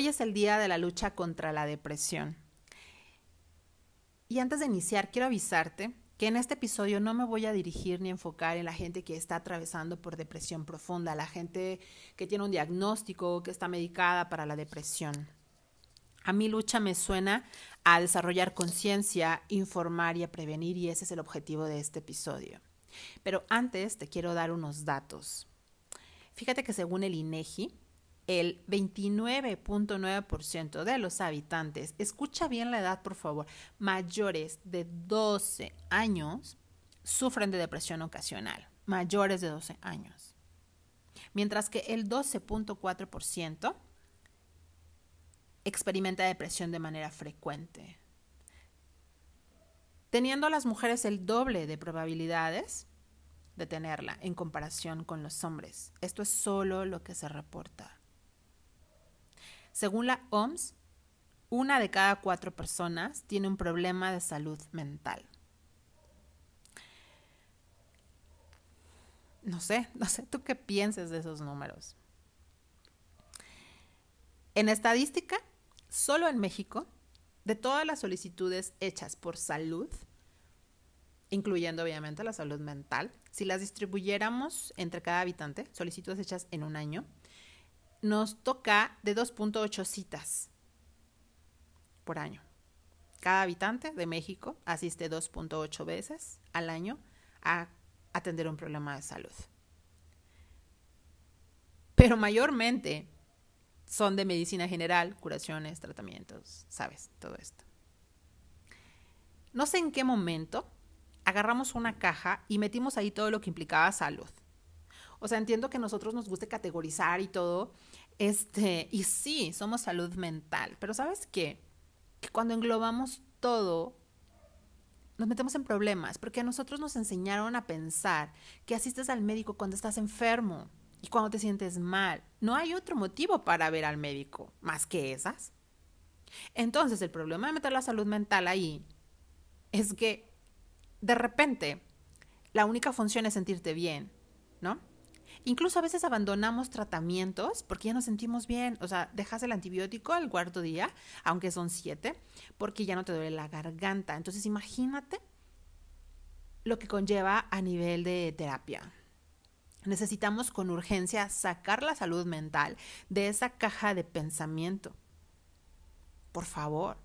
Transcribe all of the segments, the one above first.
Hoy es el día de la lucha contra la depresión. Y antes de iniciar, quiero avisarte que en este episodio no me voy a dirigir ni enfocar en la gente que está atravesando por depresión profunda, la gente que tiene un diagnóstico, que está medicada para la depresión. A mi lucha me suena a desarrollar conciencia, informar y a prevenir y ese es el objetivo de este episodio. Pero antes te quiero dar unos datos. Fíjate que según el INEGI, el 29.9% de los habitantes, escucha bien la edad por favor, mayores de 12 años sufren de depresión ocasional, mayores de 12 años. Mientras que el 12.4% experimenta depresión de manera frecuente. Teniendo las mujeres el doble de probabilidades de tenerla en comparación con los hombres. Esto es solo lo que se reporta. Según la OMS, una de cada cuatro personas tiene un problema de salud mental. No sé, no sé tú qué pienses de esos números. En estadística, solo en México, de todas las solicitudes hechas por salud, incluyendo obviamente la salud mental, si las distribuyéramos entre cada habitante, solicitudes hechas en un año, nos toca de 2.8 citas por año. Cada habitante de México asiste 2.8 veces al año a atender un problema de salud. Pero mayormente son de medicina general, curaciones, tratamientos, sabes, todo esto. No sé en qué momento agarramos una caja y metimos ahí todo lo que implicaba salud. O sea, entiendo que a nosotros nos guste categorizar y todo, este, y sí, somos salud mental, pero ¿sabes qué? Que cuando englobamos todo, nos metemos en problemas, porque a nosotros nos enseñaron a pensar que asistes al médico cuando estás enfermo y cuando te sientes mal. No hay otro motivo para ver al médico más que esas. Entonces, el problema de meter la salud mental ahí es que de repente la única función es sentirte bien, ¿no? Incluso a veces abandonamos tratamientos porque ya nos sentimos bien. O sea, dejas el antibiótico al cuarto día, aunque son siete, porque ya no te duele la garganta. Entonces imagínate lo que conlleva a nivel de terapia. Necesitamos con urgencia sacar la salud mental de esa caja de pensamiento. Por favor.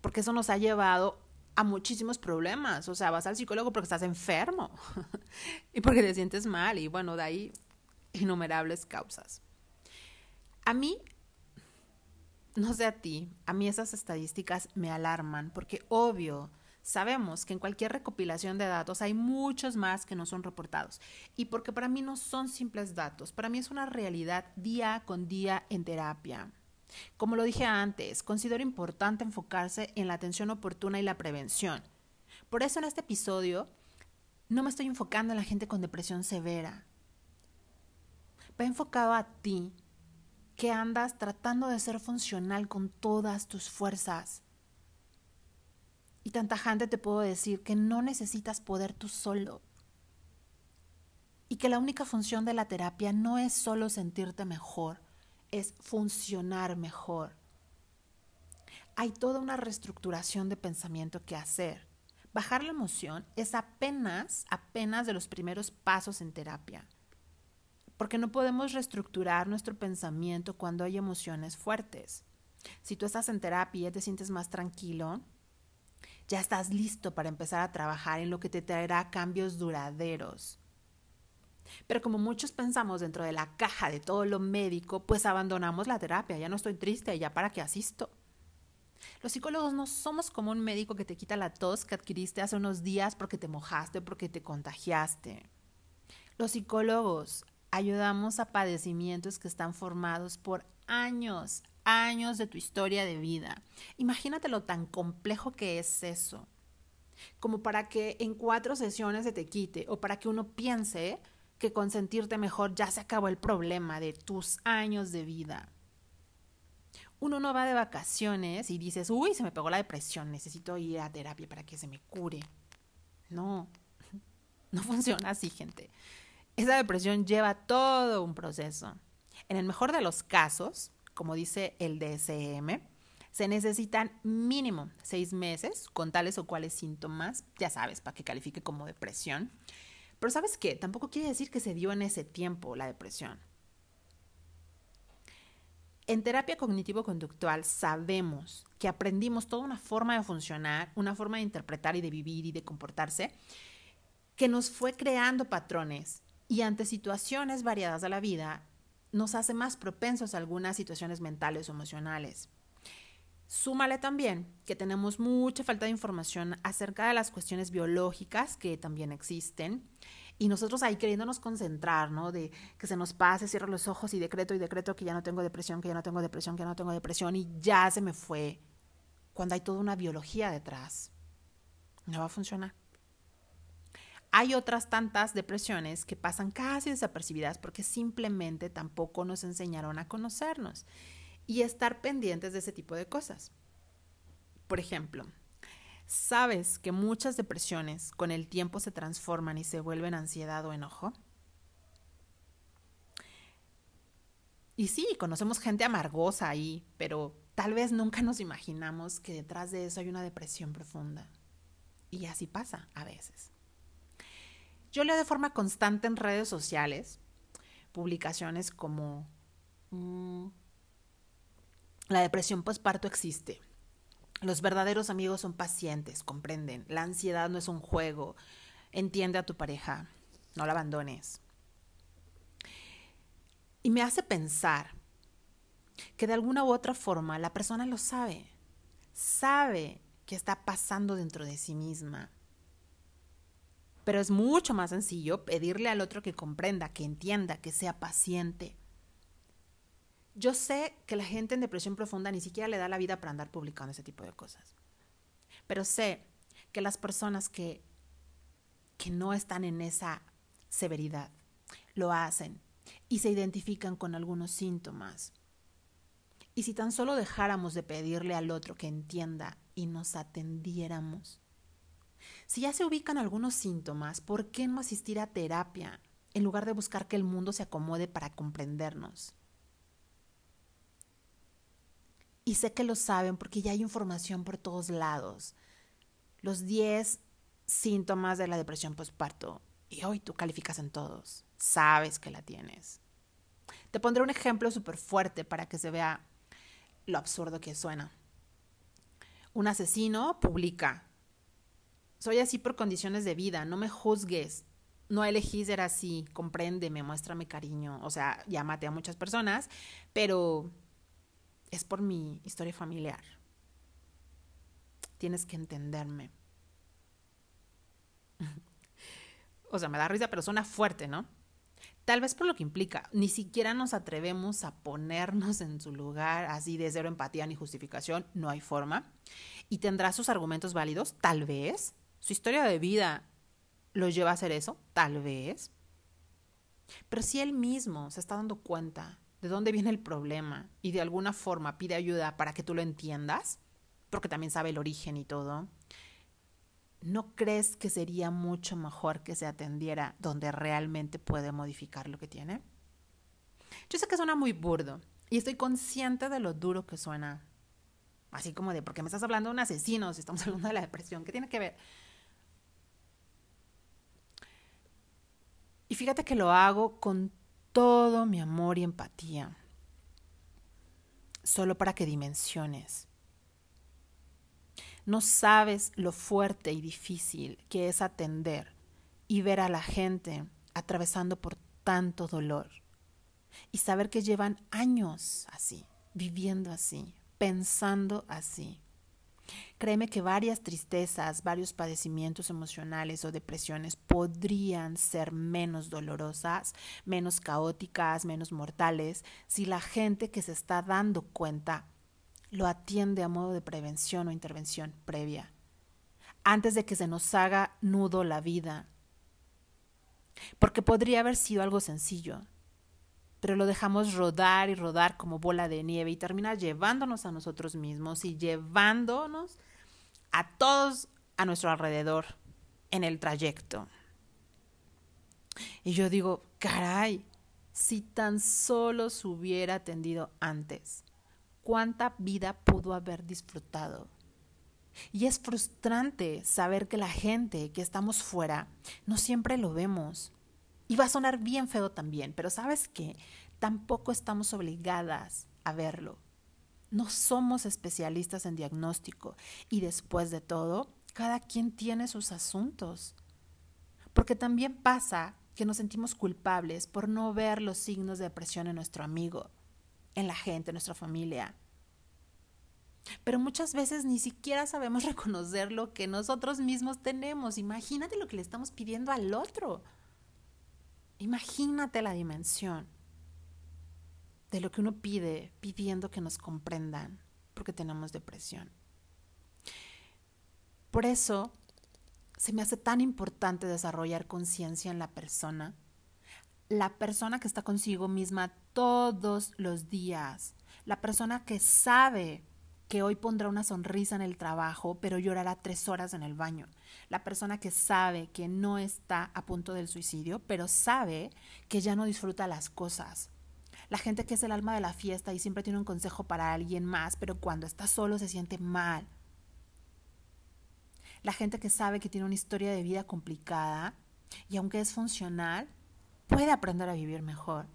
Porque eso nos ha llevado a muchísimos problemas. O sea, vas al psicólogo porque estás enfermo y porque te sientes mal y bueno, de ahí innumerables causas. A mí, no sé a ti, a mí esas estadísticas me alarman porque obvio, sabemos que en cualquier recopilación de datos hay muchos más que no son reportados y porque para mí no son simples datos, para mí es una realidad día con día en terapia. Como lo dije antes, considero importante enfocarse en la atención oportuna y la prevención. Por eso en este episodio no me estoy enfocando en la gente con depresión severa. Va enfocado a ti, que andas tratando de ser funcional con todas tus fuerzas. Y tan tajante te puedo decir que no necesitas poder tú solo. Y que la única función de la terapia no es solo sentirte mejor, es funcionar mejor. Hay toda una reestructuración de pensamiento que hacer. Bajar la emoción es apenas, apenas de los primeros pasos en terapia. Porque no podemos reestructurar nuestro pensamiento cuando hay emociones fuertes. Si tú estás en terapia y te sientes más tranquilo, ya estás listo para empezar a trabajar en lo que te traerá cambios duraderos. Pero como muchos pensamos dentro de la caja de todo lo médico, pues abandonamos la terapia, ya no estoy triste, ya para qué asisto. Los psicólogos no somos como un médico que te quita la tos que adquiriste hace unos días porque te mojaste, porque te contagiaste. Los psicólogos ayudamos a padecimientos que están formados por años, años de tu historia de vida. Imagínate lo tan complejo que es eso. Como para que en cuatro sesiones se te quite o para que uno piense que con sentirte mejor ya se acabó el problema de tus años de vida. Uno no va de vacaciones y dices, uy, se me pegó la depresión, necesito ir a terapia para que se me cure. No, no funciona así, gente. Esa depresión lleva todo un proceso. En el mejor de los casos, como dice el DSM, se necesitan mínimo seis meses con tales o cuales síntomas, ya sabes, para que califique como depresión. Pero sabes qué, tampoco quiere decir que se dio en ese tiempo la depresión. En terapia cognitivo-conductual sabemos que aprendimos toda una forma de funcionar, una forma de interpretar y de vivir y de comportarse, que nos fue creando patrones y ante situaciones variadas de la vida nos hace más propensos a algunas situaciones mentales o emocionales. Súmale también que tenemos mucha falta de información acerca de las cuestiones biológicas que también existen y nosotros ahí queriéndonos concentrar, ¿no? De que se nos pase, cierro los ojos y decreto y decreto que ya no tengo depresión, que ya no tengo depresión, que ya no tengo depresión y ya se me fue. Cuando hay toda una biología detrás, no va a funcionar. Hay otras tantas depresiones que pasan casi desapercibidas porque simplemente tampoco nos enseñaron a conocernos y estar pendientes de ese tipo de cosas. Por ejemplo, ¿Sabes que muchas depresiones con el tiempo se transforman y se vuelven ansiedad o enojo? Y sí, conocemos gente amargosa ahí, pero tal vez nunca nos imaginamos que detrás de eso hay una depresión profunda. Y así pasa a veces. Yo leo de forma constante en redes sociales publicaciones como mm, la depresión postparto existe los verdaderos amigos son pacientes, comprenden. La ansiedad no es un juego. Entiende a tu pareja, no la abandones. Y me hace pensar que de alguna u otra forma la persona lo sabe. Sabe que está pasando dentro de sí misma. Pero es mucho más sencillo pedirle al otro que comprenda, que entienda, que sea paciente. Yo sé que la gente en depresión profunda ni siquiera le da la vida para andar publicando ese tipo de cosas. Pero sé que las personas que, que no están en esa severidad lo hacen y se identifican con algunos síntomas. Y si tan solo dejáramos de pedirle al otro que entienda y nos atendiéramos. Si ya se ubican algunos síntomas, ¿por qué no asistir a terapia en lugar de buscar que el mundo se acomode para comprendernos? Y sé que lo saben porque ya hay información por todos lados. Los 10 síntomas de la depresión postparto. Y hoy tú calificas en todos. Sabes que la tienes. Te pondré un ejemplo súper fuerte para que se vea lo absurdo que suena. Un asesino publica, soy así por condiciones de vida, no me juzgues, no elegí ser así, compréndeme, muéstrame cariño. O sea, ya maté a muchas personas, pero es por mi historia familiar. Tienes que entenderme. o sea, me da risa, pero suena fuerte, ¿no? Tal vez por lo que implica, ni siquiera nos atrevemos a ponernos en su lugar así de cero empatía ni justificación, no hay forma. Y tendrá sus argumentos válidos, tal vez. Su historia de vida lo lleva a hacer eso, tal vez. Pero si él mismo se está dando cuenta de dónde viene el problema y de alguna forma pide ayuda para que tú lo entiendas, porque también sabe el origen y todo, ¿no crees que sería mucho mejor que se atendiera donde realmente puede modificar lo que tiene? Yo sé que suena muy burdo y estoy consciente de lo duro que suena. Así como de, porque me estás hablando de un asesino, si estamos hablando de la depresión, ¿qué tiene que ver? Y fíjate que lo hago con todo mi amor y empatía, solo para que dimensiones. No sabes lo fuerte y difícil que es atender y ver a la gente atravesando por tanto dolor y saber que llevan años así, viviendo así, pensando así. Créeme que varias tristezas, varios padecimientos emocionales o depresiones podrían ser menos dolorosas, menos caóticas, menos mortales, si la gente que se está dando cuenta lo atiende a modo de prevención o intervención previa, antes de que se nos haga nudo la vida. Porque podría haber sido algo sencillo, pero lo dejamos rodar y rodar como bola de nieve y termina llevándonos a nosotros mismos y llevándonos a todos a nuestro alrededor en el trayecto. Y yo digo, caray, Si tan solo se hubiera atendido antes, ¿cuánta vida pudo haber disfrutado? Y es frustrante saber que la gente que estamos fuera no siempre lo vemos. Y va a sonar bien feo también, pero sabes qué, tampoco estamos obligadas a verlo. No somos especialistas en diagnóstico y después de todo, cada quien tiene sus asuntos. Porque también pasa que nos sentimos culpables por no ver los signos de depresión en nuestro amigo, en la gente, en nuestra familia. Pero muchas veces ni siquiera sabemos reconocer lo que nosotros mismos tenemos. Imagínate lo que le estamos pidiendo al otro. Imagínate la dimensión de lo que uno pide pidiendo que nos comprendan porque tenemos depresión. Por eso se me hace tan importante desarrollar conciencia en la persona, la persona que está consigo misma todos los días, la persona que sabe que hoy pondrá una sonrisa en el trabajo, pero llorará tres horas en el baño. La persona que sabe que no está a punto del suicidio, pero sabe que ya no disfruta las cosas, la gente que es el alma de la fiesta y siempre tiene un consejo para alguien más, pero cuando está solo se siente mal. La gente que sabe que tiene una historia de vida complicada y aunque es funcional, puede aprender a vivir mejor.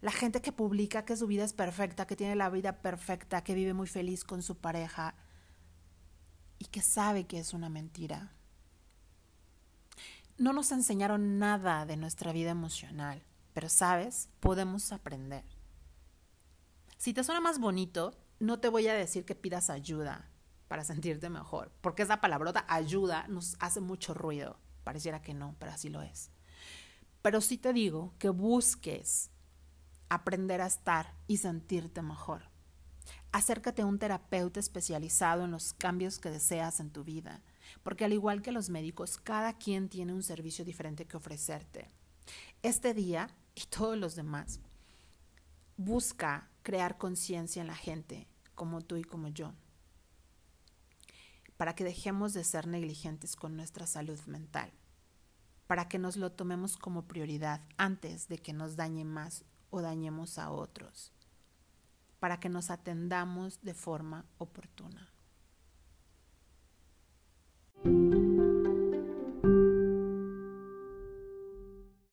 La gente que publica que su vida es perfecta, que tiene la vida perfecta, que vive muy feliz con su pareja y que sabe que es una mentira. No nos enseñaron nada de nuestra vida emocional. Pero sabes, podemos aprender. Si te suena más bonito, no te voy a decir que pidas ayuda para sentirte mejor, porque esa palabrota ayuda nos hace mucho ruido. Pareciera que no, pero así lo es. Pero sí te digo que busques aprender a estar y sentirte mejor. Acércate a un terapeuta especializado en los cambios que deseas en tu vida, porque al igual que los médicos, cada quien tiene un servicio diferente que ofrecerte. Este día y todos los demás. Busca crear conciencia en la gente, como tú y como yo, para que dejemos de ser negligentes con nuestra salud mental, para que nos lo tomemos como prioridad antes de que nos dañe más o dañemos a otros, para que nos atendamos de forma oportuna.